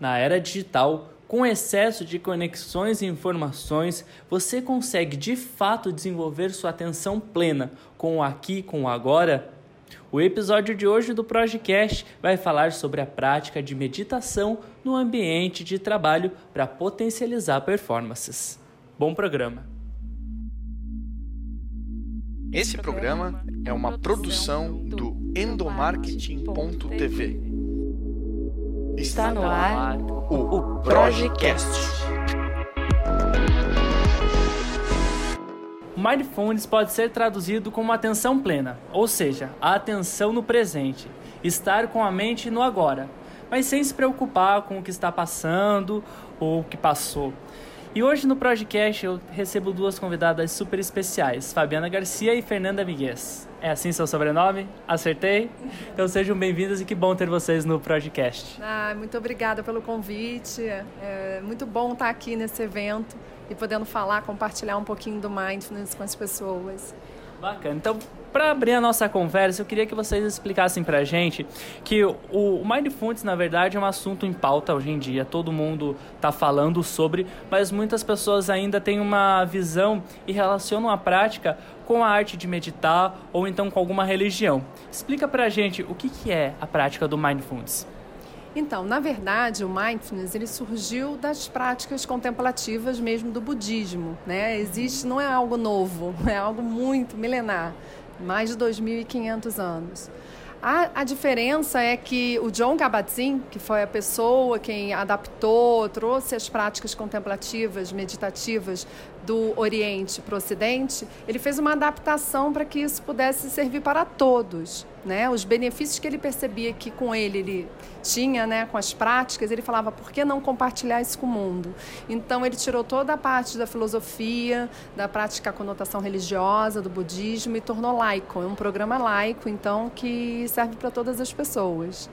Na era digital, com excesso de conexões e informações, você consegue de fato desenvolver sua atenção plena com o aqui, com o agora? O episódio de hoje do Projecast vai falar sobre a prática de meditação no ambiente de trabalho para potencializar performances. Bom programa! Esse programa é uma produção do endomarketing.tv. Está no ar o Projecast. Mindfulness pode ser traduzido como atenção plena, ou seja, a atenção no presente, estar com a mente no agora, mas sem se preocupar com o que está passando ou o que passou. E hoje no Projecast eu recebo duas convidadas super especiais, Fabiana Garcia e Fernanda Miguez. É assim seu sobrenome? Acertei? Então sejam bem-vindas e que bom ter vocês no Projecast. Ah, muito obrigada pelo convite. É muito bom estar aqui nesse evento e podendo falar, compartilhar um pouquinho do mindfulness com as pessoas. Bacana. Então, para abrir a nossa conversa, eu queria que vocês explicassem para a gente que o Mindfulness, na verdade, é um assunto em pauta hoje em dia. Todo mundo está falando sobre, mas muitas pessoas ainda têm uma visão e relacionam a prática com a arte de meditar ou então com alguma religião. Explica para a gente o que, que é a prática do Mindfulness. Então, na verdade, o mindfulness ele surgiu das práticas contemplativas mesmo do budismo, né? Existe, não é algo novo, é algo muito milenar mais de 2.500 anos. A, a, diferença é que o John Kabat-Zinn, que foi a pessoa quem adaptou, trouxe as práticas contemplativas, meditativas do Oriente para o Ocidente, ele fez uma adaptação para que isso pudesse servir para todos. Né? Os benefícios que ele percebia que com ele ele tinha, né, com as práticas, ele falava, por que não compartilhar isso com o mundo? Então ele tirou toda a parte da filosofia, da prática conotação religiosa, do budismo e tornou laico. É um programa laico, então, que serve para todas as pessoas.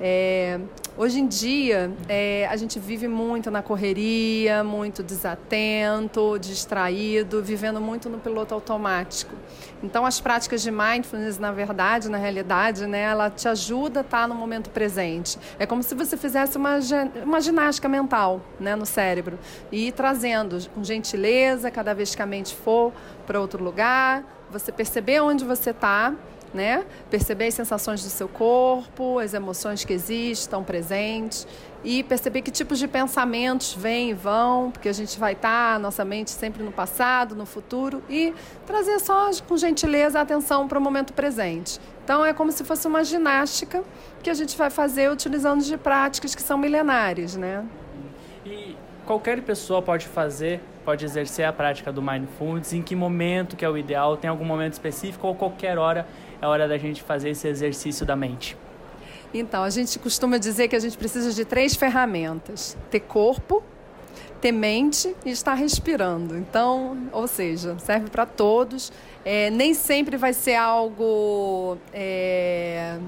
É, hoje em dia, é, a gente vive muito na correria, muito desatento, distraído, vivendo muito no piloto automático. Então, as práticas de mindfulness, na verdade, na realidade, né, ela te ajuda a estar no momento presente. É como se você fizesse uma, uma ginástica mental né, no cérebro e trazendo com gentileza, cada vez que a mente for para outro lugar, você perceber onde você está né? Perceber as sensações do seu corpo, as emoções que existem, estão presentes e perceber que tipos de pensamentos vêm e vão, porque a gente vai estar, nossa mente sempre no passado, no futuro e trazer só com gentileza a atenção para o momento presente. Então é como se fosse uma ginástica que a gente vai fazer utilizando de práticas que são milenares, né? E qualquer pessoa pode fazer, pode exercer a prática do mindfulness, em que momento que é o ideal, tem algum momento específico ou qualquer hora é hora da gente fazer esse exercício da mente? Então, a gente costuma dizer que a gente precisa de três ferramentas: ter corpo, ter mente e estar respirando. Então, ou seja, serve para todos. É, nem sempre vai ser algo. É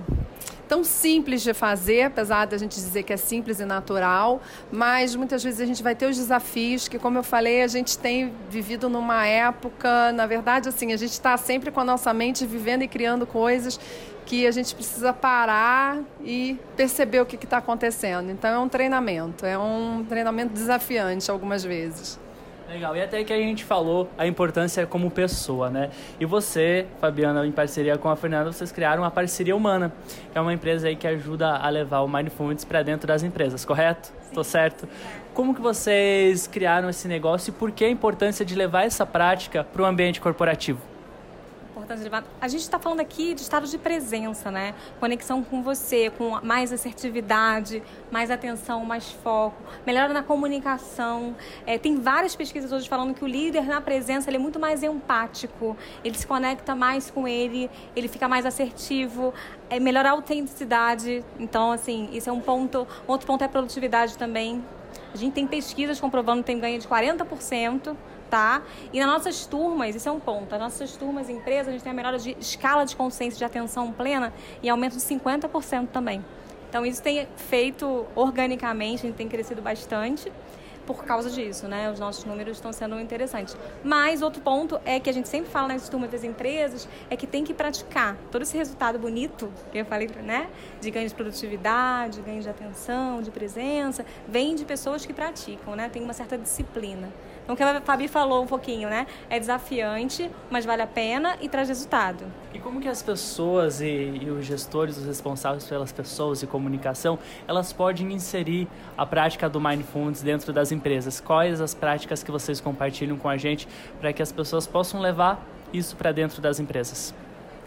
tão simples de fazer, apesar da gente dizer que é simples e natural, mas muitas vezes a gente vai ter os desafios que, como eu falei, a gente tem vivido numa época, na verdade, assim, a gente está sempre com a nossa mente vivendo e criando coisas que a gente precisa parar e perceber o que está acontecendo. Então é um treinamento, é um treinamento desafiante algumas vezes. Legal, e até que a gente falou a importância como pessoa, né? E você, Fabiana, em parceria com a Fernanda, vocês criaram uma parceria humana, que é uma empresa aí que ajuda a levar o Mindfulness para dentro das empresas, correto? Estou certo? Como que vocês criaram esse negócio e por que a importância de levar essa prática para o ambiente corporativo? A gente está falando aqui de estado de presença, né? Conexão com você, com mais assertividade, mais atenção, mais foco, melhora na comunicação. É, tem várias pesquisas hoje falando que o líder na presença ele é muito mais empático, ele se conecta mais com ele, ele fica mais assertivo, é melhora a autenticidade. Então, assim, isso é um ponto. Outro ponto é a produtividade também. A gente tem pesquisas comprovando que tem ganho de 40% tá? E nas nossas turmas, isso é um ponto, nas nossas turmas, empresas, a gente tem a melhora de escala de consciência de atenção plena e aumento de 50% também. Então, isso tem feito organicamente, a gente tem crescido bastante. por causa disso, né? Os nossos números estão sendo interessantes. Mas outro ponto é que a gente sempre fala nas turmas das empresas é que tem que praticar. Todo esse resultado bonito que eu falei, né? De ganho de produtividade, ganho de atenção, de presença, vem de pessoas que praticam, né? Tem uma certa disciplina. Então, o que a Fabi falou um pouquinho, né? É desafiante, mas vale a pena e traz resultado. E como que as pessoas e, e, os gestores, os responsáveis pelas pessoas e comunicação, elas podem inserir a prática do Mindfulness dentro das empresas? Quais as práticas que vocês compartilham com a gente para que as pessoas possam levar isso para dentro das empresas?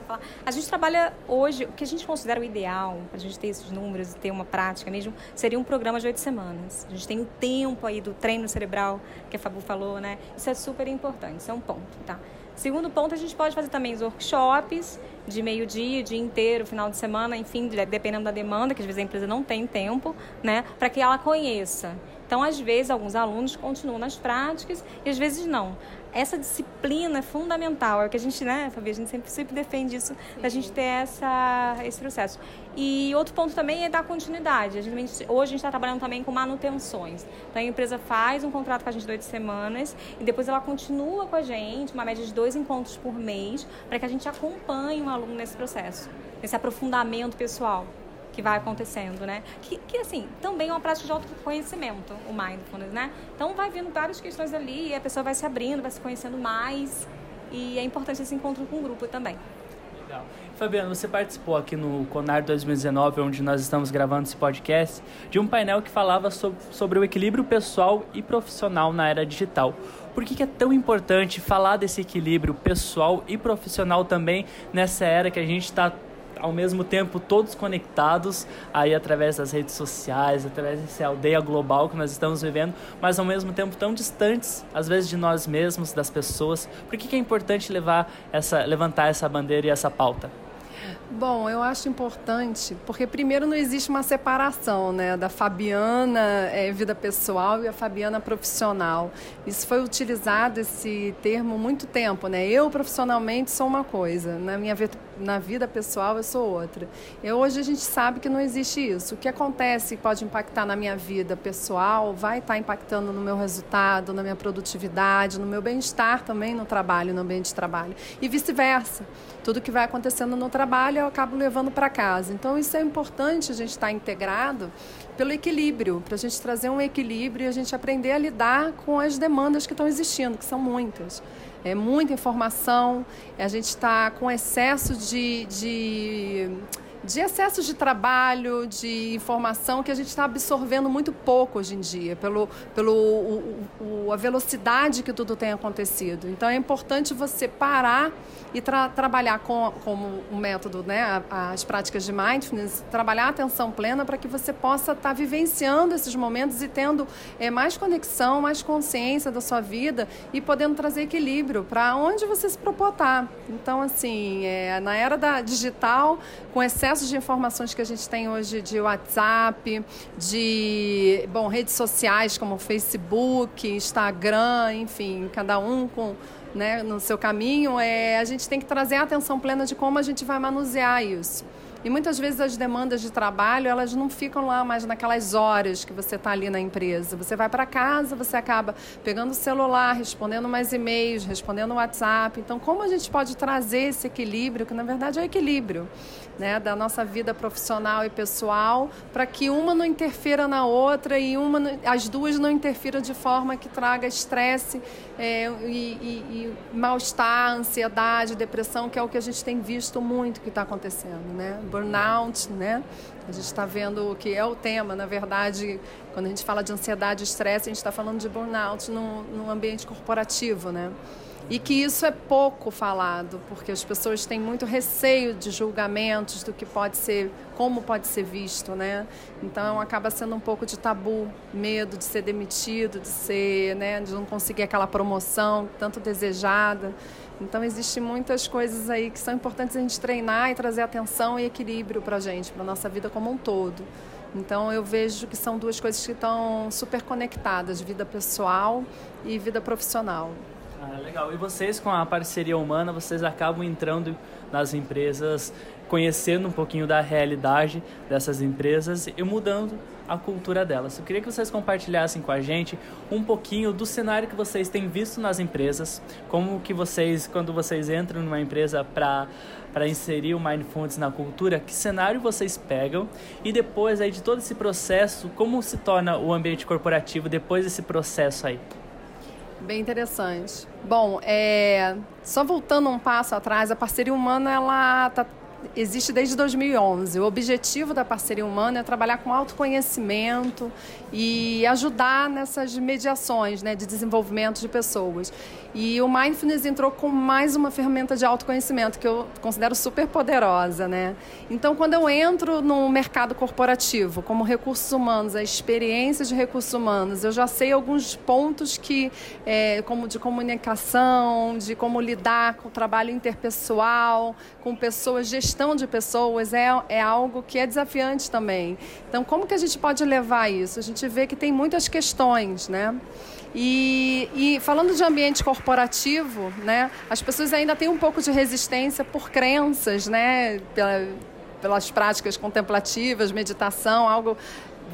Falar. A gente trabalha hoje, o que a gente considera o ideal para a gente ter esses números e ter uma prática mesmo, seria um programa de oito semanas. A gente tem o tempo aí do treino cerebral que a Fabu falou, né? Isso é super importante, isso é um ponto, tá? Segundo ponto, a gente pode fazer também os workshops de meio-dia, dia inteiro, final de semana, enfim, dependendo da demanda, que às vezes a empresa não tem tempo, né, para que ela conheça. Então, às vezes, alguns alunos continuam nas práticas e às vezes não essa disciplina é fundamental. É o que a gente, né, Fabi, a gente sempre, sempre defende isso, Sim. da gente ter essa, esse processo. E outro ponto também é dar continuidade. A gente, hoje a gente está trabalhando também com manutenções. Então a empresa faz um contrato com a gente de oito semanas e depois ela continua com a gente, uma média de dois encontros por mês, para que a gente acompanhe o aluno nesse processo, nesse aprofundamento pessoal que vai acontecendo, né? Que, que assim, também é uma prática de autoconhecimento, o mindfulness, né? Então vai vindo várias questões ali e a pessoa vai se abrindo, vai se conhecendo mais e é importante esse encontro com o grupo também. Legal. Fabiano, você participou aqui no Conar 2019, onde nós estamos gravando esse podcast, de um painel que falava sobre, sobre o equilíbrio pessoal e profissional na era digital. Por que, que é tão importante falar desse equilíbrio pessoal e profissional também nessa era que a gente está ao mesmo tempo todos conectados aí através das redes sociais, através dessa aldeia global que nós estamos vivendo, mas ao mesmo tempo tão distantes, às vezes de nós mesmos, das pessoas. Por que, que é importante levar essa, levantar essa bandeira e essa pauta? Bom, eu acho importante, porque primeiro não existe uma separação né, da Fabiana é, vida pessoal e a Fabiana profissional. Isso foi utilizado, esse termo, muito tempo. Né? Eu profissionalmente sou uma coisa, na minha na vida pessoal eu sou outra. E hoje a gente sabe que não existe isso. O que acontece pode impactar na minha vida pessoal vai estar impactando no meu resultado, na minha produtividade, no meu bem-estar também no trabalho, no ambiente de trabalho. E vice-versa. Tudo que vai acontecendo no trabalho eu acabo levando para casa. Então, isso é importante a gente estar integrado pelo equilíbrio, para a gente trazer um equilíbrio e a gente aprender a lidar com as demandas que estão existindo, que são muitas. É muita informação, a gente está com excesso de, de de excesso de trabalho, de informação que a gente está absorvendo muito pouco hoje em dia, pelo, pelo o, o, a velocidade que tudo tem acontecido. Então é importante você parar e tra trabalhar com como o método, né, as práticas de mindfulness, trabalhar a atenção plena para que você possa estar tá vivenciando esses momentos e tendo é, mais conexão, mais consciência da sua vida e podendo trazer equilíbrio para onde você se propor estar. Então, assim, é, na era da digital, com excesso de informações que a gente tem hoje de WhatsApp, de bom, redes sociais como Facebook, Instagram, enfim, cada um com né, no seu caminho, é, a gente tem que trazer a atenção plena de como a gente vai manusear isso. E muitas vezes as demandas de trabalho, elas não ficam lá mais naquelas horas que você está ali na empresa. Você vai para casa, você acaba pegando o celular, respondendo mais e-mails, respondendo WhatsApp. Então, como a gente pode trazer esse equilíbrio, que na verdade é o equilíbrio, né, da nossa vida profissional e pessoal, para que uma não interfira na outra e uma, as duas não interfiram de forma que traga estresse é, e, e, e mal-estar, ansiedade, depressão, que é o que a gente tem visto muito que está acontecendo, né? Burnout, né? A gente está vendo o que é o tema, na verdade, quando a gente fala de ansiedade e estresse, a gente está falando de burnout no, no ambiente corporativo, né? E que isso é pouco falado, porque as pessoas têm muito receio de julgamentos do que pode ser, como pode ser visto, né? Então acaba sendo um pouco de tabu, medo de ser demitido, de ser, né, de não conseguir aquela promoção tanto desejada. Então existem muitas coisas aí que são importantes a gente treinar e trazer atenção e equilíbrio para a gente, para nossa vida como um todo. Então eu vejo que são duas coisas que estão super conectadas, vida pessoal e vida profissional. Ah, legal. E vocês, com a parceria humana, vocês acabam entrando nas empresas, conhecendo um pouquinho da realidade dessas empresas e mudando a cultura delas. Eu queria que vocês compartilhassem com a gente um pouquinho do cenário que vocês têm visto nas empresas, como que vocês, quando vocês entram numa empresa para para inserir o Mindfulness na cultura, que cenário vocês pegam e depois aí de todo esse processo, como se torna o ambiente corporativo depois desse processo aí? Bem interessante. Bom, é, só voltando um passo atrás, a parceria humana ela está existe desde 2011. O objetivo da parceria humana é trabalhar com autoconhecimento e ajudar nessas mediações né, de desenvolvimento de pessoas. E o Mindfulness entrou com mais uma ferramenta de autoconhecimento que eu considero super poderosa, né? Então, quando eu entro no mercado corporativo, como recursos humanos, a experiência de recursos humanos, eu já sei alguns pontos que, é, como de comunicação, de como lidar com o trabalho interpessoal, com pessoas, gestão de pessoas, é, é algo que é desafiante também. Então, como que a gente pode levar isso? A gente vê que tem muitas questões, né? E, e, falando de ambiente corporativo, né, as pessoas ainda têm um pouco de resistência por crenças, né, pela, pelas práticas contemplativas, meditação, algo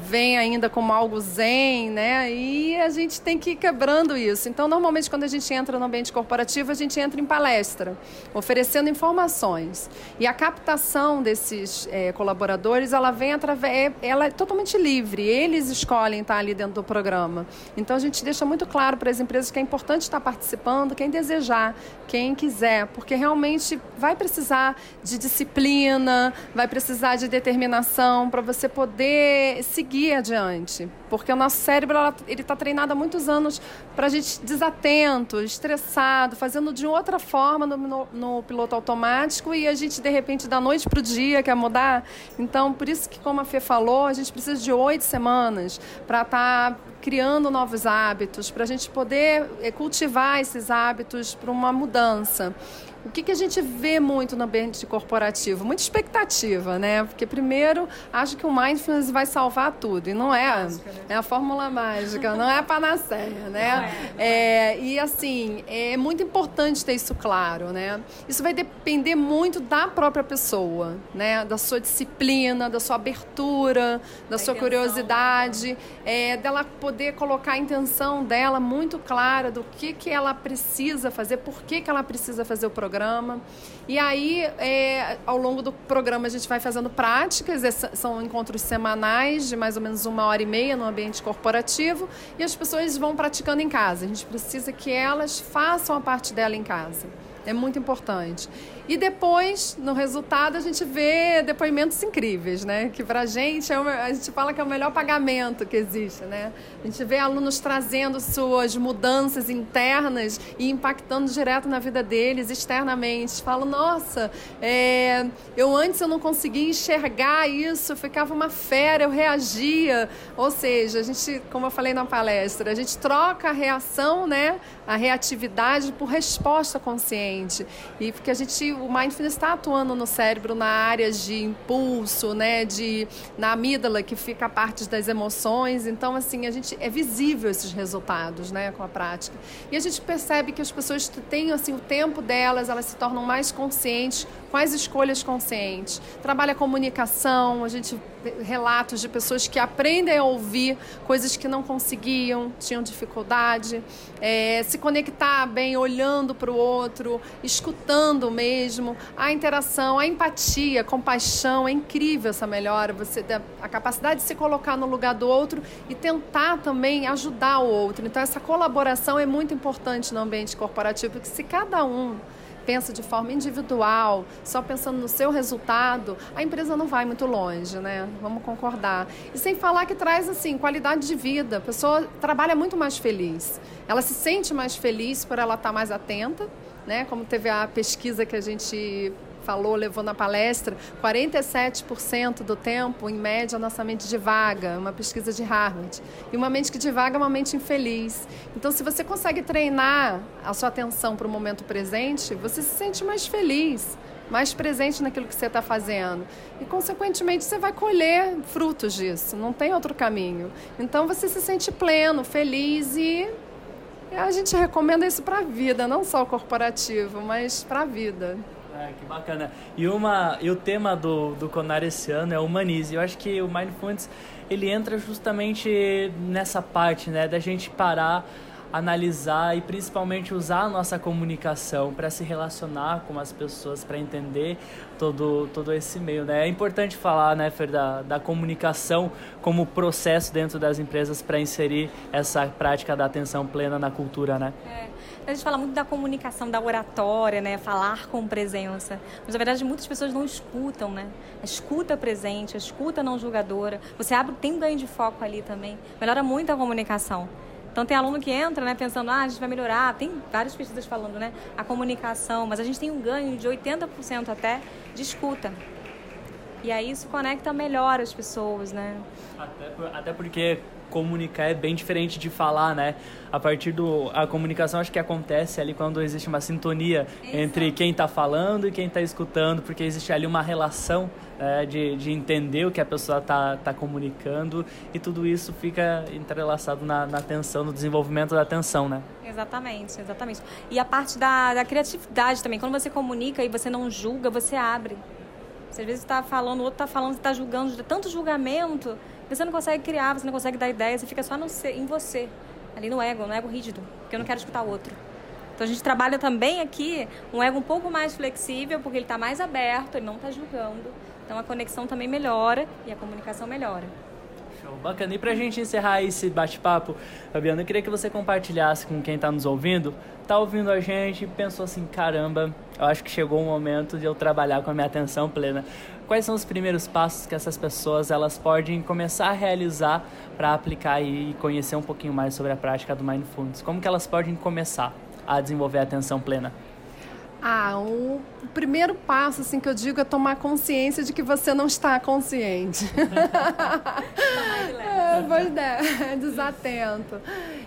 vem ainda como algo zen, né? E a gente tem que ir quebrando isso. Então, normalmente, quando a gente entra no ambiente corporativo, a gente entra em palestra, oferecendo informações. E a captação desses é, colaboradores, ela vem através, ela é totalmente livre. Eles escolhem estar ali dentro do programa. Então, a gente deixa muito claro para as empresas que é importante estar participando, quem desejar, quem quiser, porque realmente vai precisar de disciplina, vai precisar de determinação para você poder seguir seguir adiante. Porque o nosso cérebro ele está treinado há muitos anos para a gente desatento, estressado, fazendo de outra forma no, no, no, piloto automático e a gente, de repente, da noite para o dia quer mudar. Então, por isso que, como a Fê falou, a gente precisa de oito semanas para estar tá criando novos hábitos, para a gente poder eh, cultivar esses hábitos para uma mudança. O que, que a gente vê muito no ambiente corporativo? Muita expectativa, né? Porque, primeiro, acho que o mindfulness vai salvar tudo. E não é. Né? É a fórmula mágica, não é a panaceia, né? É. é, e, assim, é muito importante ter isso claro, né? Isso vai depender muito da própria pessoa, né? Da sua disciplina, da sua abertura, da, sua curiosidade, é, dela poder colocar a intenção dela muito clara do que, que ela precisa fazer, por que, que ela precisa fazer o programa programa. E aí, é, ao longo do programa, a gente vai fazendo práticas, são encontros semanais de mais ou menos uma hora e meia no ambiente corporativo, e as pessoas vão praticando em casa. A gente precisa que elas façam a parte dela em casa. É muito importante. E depois, no resultado, a gente vê depoimentos incríveis, né? Que pra gente, é a gente fala que é o melhor pagamento que existe, né? A gente vê alunos trazendo suas mudanças internas e impactando direto na vida deles, externamente. Falam, nossa, é, eu antes eu não conseguia enxergar isso, eu ficava uma fera, eu reagia. Ou seja, a gente, como eu falei na palestra, a gente troca a reação, né? A reatividade por resposta consciente. E porque a gente o mindfulness está atuando no cérebro na área de impulso, né, de na amígdala que fica a parte das emoções. Então, assim, a gente é visível esses resultados, né, com a prática. E a gente percebe que as pessoas têm assim o tempo delas, elas se tornam mais conscientes as escolhas conscientes. Trabalha a comunicação, a gente relatos de pessoas que aprendem a ouvir coisas que não conseguiam, tinham dificuldade, é, se conectar bem olhando para o outro, escutando mesmo, a interação, a empatia, a compaixão, é incrível essa melhora, você a capacidade de se colocar no lugar do outro e tentar também ajudar o outro. Então essa colaboração é muito importante no ambiente corporativo, porque se cada um pensa de forma individual, só pensando no seu resultado, a empresa não vai muito longe, né? Vamos concordar. E sem falar que traz assim qualidade de vida. A pessoa trabalha muito mais feliz. Ela se sente mais feliz por ela estar mais atenta, né? Como teve a pesquisa que a gente falou, levou na palestra, 47% do tempo, em média, nossa mente divaga, uma pesquisa de Harvard. E uma mente que divaga é uma mente infeliz. Então, se você consegue treinar a sua atenção para o momento presente, você se sente mais feliz, mais presente naquilo que você está fazendo. E, consequentemente, você vai colher frutos disso, não tem outro caminho. Então, você se sente pleno, feliz e A gente recomenda isso para a vida, não só corporativo, mas para a vida. Que bacana. E, uma, e o tema do, do Conar esse ano é Humanize. Eu acho que o Mindfulness ele entra justamente nessa parte, né, da gente parar analisar e principalmente usar a nossa comunicação para se relacionar com as pessoas, para entender todo, todo esse meio. Né? É importante falar, né, Fer, da, da comunicação como processo dentro das empresas para inserir essa prática da atenção plena na cultura, né? É. A gente fala muito da comunicação, da oratória, né? Falar com presença. Mas, na verdade, muitas pessoas não escutam, né? A escuta presente, a escuta não julgadora. Você abre, tem um ganho de foco ali também. Melhora muito a comunicação. Então tem aluno que entra, né, pensando, ah, a gente vai melhorar. Tem várias pesquisas falando, né, a comunicação, mas a gente tem um ganho de 80% até de escuta. E aí isso conecta melhor as pessoas, né? Até, até porque comunicar é bem diferente de falar, né? A partir do a comunicação acho que acontece ali quando existe uma sintonia Exato. entre quem está falando e quem está escutando, porque existe ali uma relação né, de, de entender o que a pessoa está tá comunicando e tudo isso fica entrelaçado na, na atenção, no desenvolvimento da atenção, né? Exatamente, exatamente. E a parte da, da criatividade também, quando você comunica e você não julga, você abre. Você às vezes está falando, o outro está falando, você está julgando, tanto julgamento você não consegue criar, você não consegue dar ideia, você fica só no, em você, ali no ego, no ego rígido, porque eu não quero escutar o outro. Então a gente trabalha também aqui um ego um pouco mais flexível, porque ele está mais aberto, ele não está julgando. Então a conexão também melhora e a comunicação melhora. Show, bacana. E para a gente encerrar esse bate-papo, Fabiana, eu queria que você compartilhasse com quem está nos ouvindo, está ouvindo a gente pensou assim, caramba, eu acho que chegou o momento de eu trabalhar com a minha atenção plena quais são os primeiros passos que essas pessoas elas podem começar a realizar para aplicar e conhecer um pouquinho mais sobre a prática do mindfulness? Como que elas podem começar a desenvolver a atenção plena? Ah, o primeiro passo assim que eu digo é tomar consciência de que você não está consciente. é, pois é, desatento.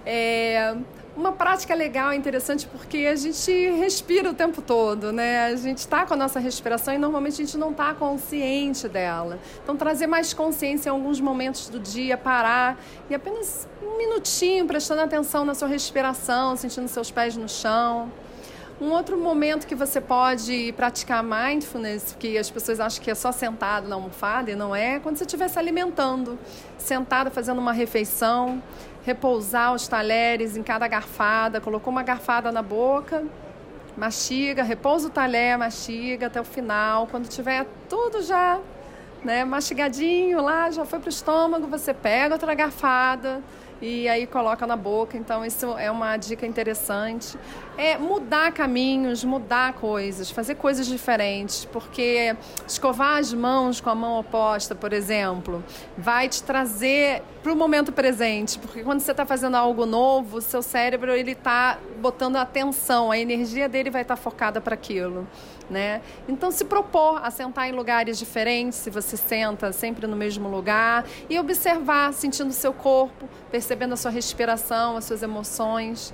É, uma prática legal, interessante, porque a gente respira o tempo todo, né? A gente está com a nossa respiração e normalmente a gente não está consciente dela. Então, trazer mais consciência em alguns momentos do dia, parar e apenas um minutinho prestando atenção na sua respiração, sentindo seus pés no chão. Um outro momento que você pode praticar mindfulness, que as pessoas acham que é só sentado na almofada, e não é, é quando você estiver se alimentando, sentado fazendo uma refeição repousar os talheres em cada garfada, colocou uma garfada na boca, mastiga, repousa o talher, mastiga até o final. Quando tiver tudo já né, mastigadinho lá, já foi para o estômago, você pega outra garfada e aí coloca na boca. Então, isso é uma dica interessante. É mudar caminhos, mudar coisas, fazer coisas diferentes, porque escovar as mãos com a mão oposta, por exemplo, vai te trazer para o momento presente, porque quando você está fazendo algo novo, seu cérebro ele está botando atenção, a energia dele vai estar tá focada para aquilo né? Então se propor a sentar em lugares diferentes, se você senta sempre no mesmo lugar e observar, sentindo o seu corpo, percebendo a sua respiração, as suas emoções.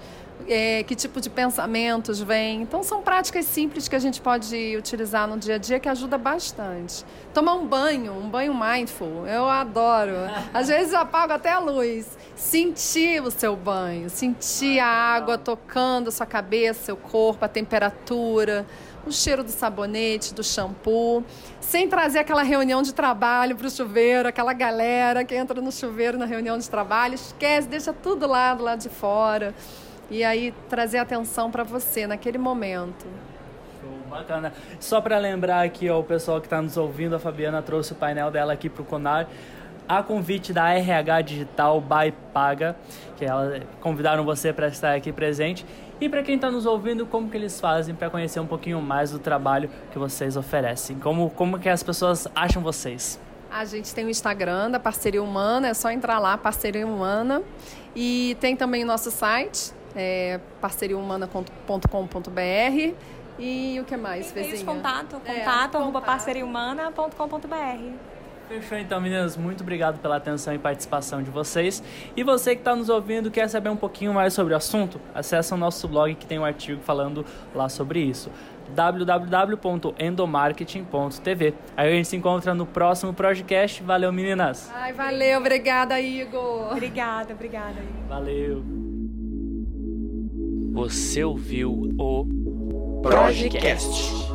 É, que tipo de pensamentos vêm. Então, são práticas simples que a gente pode utilizar no dia a dia que ajuda bastante. Tomar um banho, um banho mindful, eu adoro. Às vezes eu apago até a luz. Sentir o seu banho, sentir a água tocando a sua cabeça, seu corpo, a temperatura o cheiro do sabonete, do shampoo, sem trazer aquela reunião de trabalho para o chuveiro, aquela galera que entra no chuveiro na reunião de trabalho, esquece, deixa tudo lá do lado de fora. E aí trazer atenção para você naquele momento. Bacana. Só para lembrar aqui, ó, o pessoal que está nos ouvindo, a Fabiana trouxe o painel dela aqui para o Conar a convite da RH Digital by Paga, que ela convidaram você para estar aqui presente. E para quem está nos ouvindo, como que eles fazem para conhecer um pouquinho mais do trabalho que vocês oferecem? Como, como que as pessoas acham vocês? A gente tem o Instagram da Parceria Humana, é só entrar lá, Parceria Humana. E tem também o nosso site, é parceriahumana.com.br. E o que mais, Vezinha? Contato, contato, é, arroba parceriahumana.com.br. Fechou então, meninas. Muito obrigado pela atenção e participação de vocês. E você que está nos ouvindo quer saber um pouquinho mais sobre o assunto? Acesse o nosso blog que tem um artigo falando lá sobre isso www.endomarketing.tv. Aí a gente se encontra no próximo podcast. Valeu, meninas. Ai, valeu. Obrigada, Igor. Obrigada, obrigada. Igor. Valeu. Você ouviu o Projecast.